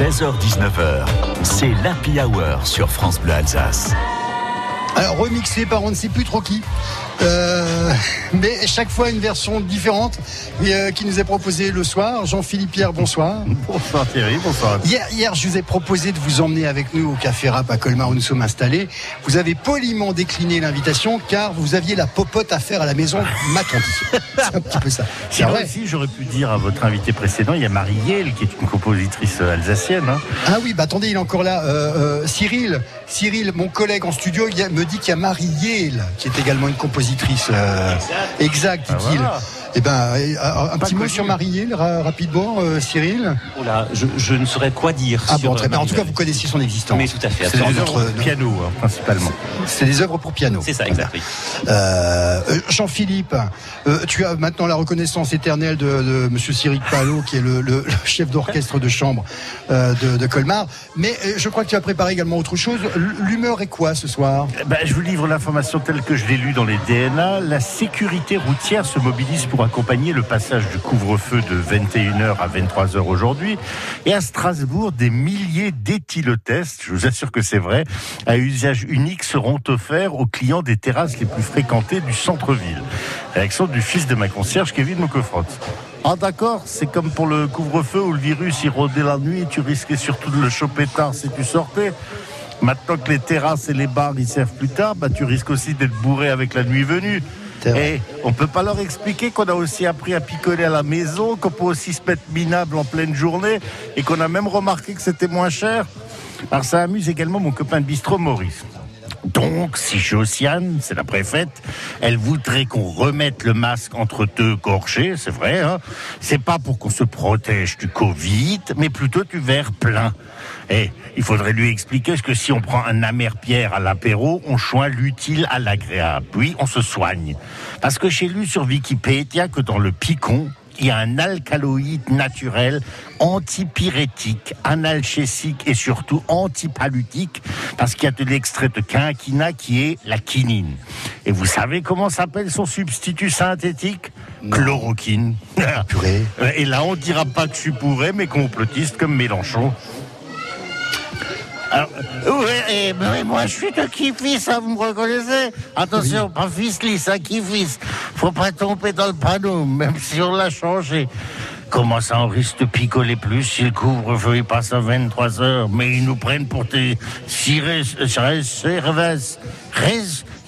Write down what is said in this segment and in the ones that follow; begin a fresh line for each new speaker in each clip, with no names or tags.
16h-19h, c'est l'Happy Hour sur France Bleu Alsace.
Alors remixé par on ne sait plus trop qui. Euh, mais chaque fois une version différente euh, qui nous est proposée le soir. Jean-Philippe Pierre, bonsoir.
Bonsoir Thierry, bonsoir.
Hier, hier, je vous ai proposé de vous emmener avec nous au Café Rap à Colmar où nous sommes installés. Vous avez poliment décliné l'invitation car vous aviez la popote à faire à la maison, m'a-t-on dit. C'est un petit peu ça. C'est vrai.
aussi, j'aurais pu dire à votre invité précédent, il y a Marie Yel qui est une compositrice euh, alsacienne. hein.
Ah oui, bah attendez, il est encore là. Euh, euh, Cyril, Cyril, mon collègue en studio, il y a- me dit qu'il y a Marie Yale, qui est également une compositrice. euh, exact,
Ah,
dit-il. Eh ben, euh, un petit mot sur ra- rapidement, euh, Cyril.
Oh là, je, je ne saurais quoi dire.
Ah
sur,
bon, très
euh,
bien. En tout cas,
Marie-Hélène.
vous connaissiez son existence.
Mais tout à fait.
C'est des œuvres de piano, hein, principalement.
C'est des œuvres pour piano.
C'est ça, exact. oui.
Euh, euh, Jean-Philippe, euh, tu as maintenant la reconnaissance éternelle de, de Monsieur Cyril Palot, qui est le, le- le chef d'orchestre de chambre euh, de, de Colmar. Mais euh, je crois que tu as préparé également autre chose. L'humeur est quoi ce soir?
Eh ben, je vous livre l'information telle que je l'ai lue dans les DNA. La sécurité routière se mobilise pour accompagner le passage du couvre-feu de 21h à 23h aujourd'hui. Et à Strasbourg, des milliers d'éthylotests, je vous assure que c'est vrai, à usage unique seront offerts aux clients des terrasses les plus fréquentées du centre-ville. Réaction du fils de ma concierge, Kevin Mocofrot. Ah d'accord, c'est comme pour le couvre-feu où le virus il rôdait la nuit, tu risquais surtout de le choper tard si tu sortais. Maintenant que les terrasses et les bars y servent plus tard, bah, tu risques aussi d'être bourré avec la nuit venue. Et on peut pas leur expliquer qu'on a aussi appris à picoler à la maison, qu'on peut aussi se mettre minable en pleine journée et qu'on a même remarqué que c'était moins cher. Alors ça amuse également mon copain de bistrot Maurice. Donc, si Josiane, c'est la préfète, elle voudrait qu'on remette le masque entre deux gorgées, c'est vrai, hein c'est pas pour qu'on se protège du Covid, mais plutôt du verre plein. Et il faudrait lui expliquer que si on prend un amer pierre à l'apéro, on choisit l'utile à l'agréable. Puis on se soigne. Parce que j'ai lu sur Wikipédia que dans le picon, il y a un alcaloïde naturel antipyrétique, analgésique et surtout antipalutique parce qu'il y a de l'extrait de quinquina qui est la quinine. Et vous savez comment s'appelle son substitut synthétique? Chloroquine.
Purée.
Et là, on dira pas que je suis bourré, mais complotiste comme Mélenchon. Alors, ouais, et, mais moi je suis de Kifis, hein, vous me reconnaissez Attention, pas Fislis, hein, Kifis. Faut pas tomber dans le panneau, même si on l'a changé. Comment ça, on risque de picoler plus si le couvre-feu il passe à 23 heures? Mais ils nous prennent pour des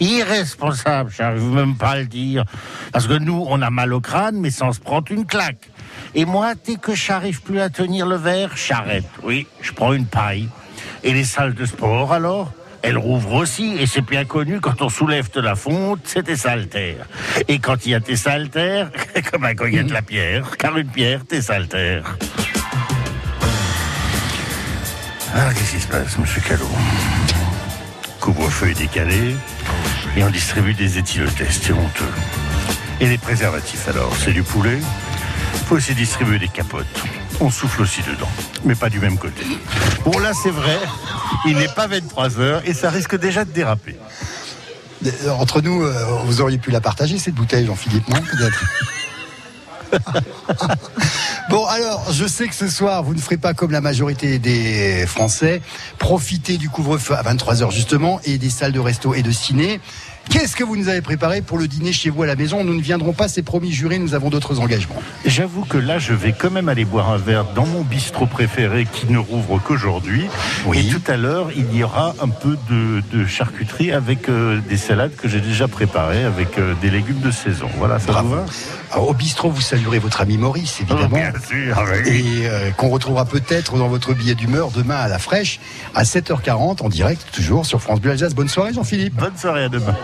irresponsables, j'arrive même pas à le dire. Parce que nous, on a mal au crâne, mais sans se prendre une claque. Et moi, dès que j'arrive plus à tenir le verre, j'arrête. Oui, je prends une paille. Et les salles de sport, alors? Elles rouvrent aussi, et c'est bien connu, quand on soulève de la fonte, c'est saltères. Et quand il y a saltères, comme quand il y a de la pierre, car une pierre, saltères. Ah, qu'est-ce qui se passe, monsieur Callot? Couvre-feu est décalé, et on distribue des éthylotests, c'est honteux. Et les préservatifs, alors, c'est du poulet? Faut aussi distribuer des capotes. On souffle aussi dedans, mais pas du même côté. Bon, là, c'est vrai, il n'est pas 23 heures et ça risque déjà de déraper.
Euh, Entre nous, euh, vous auriez pu la partager, cette bouteille, Jean-Philippe, non Peut-être? Bon, alors, je sais que ce soir, vous ne ferez pas comme la majorité des Français, profiter du couvre-feu à 23h justement, et des salles de resto et de ciné. Qu'est-ce que vous nous avez préparé pour le dîner chez vous à la maison Nous ne viendrons pas, c'est promis juré, nous avons d'autres engagements.
J'avoue que là, je vais quand même aller boire un verre dans mon bistrot préféré qui ne rouvre qu'aujourd'hui.
Oui.
Et tout à l'heure, il y aura un peu de, de charcuterie avec euh, des salades que j'ai déjà préparées avec euh, des légumes de saison. Voilà, ça
Bravo.
vous va
Alors, au bistrot, vous saluerez votre ami Maurice, évidemment.
Oh, Bien sûr, oui.
et euh, qu'on retrouvera peut-être dans votre billet d'humeur demain à la fraîche à 7h40 en direct toujours sur France Bleu Alsace. Bonne soirée Jean-Philippe.
Bonne soirée à demain.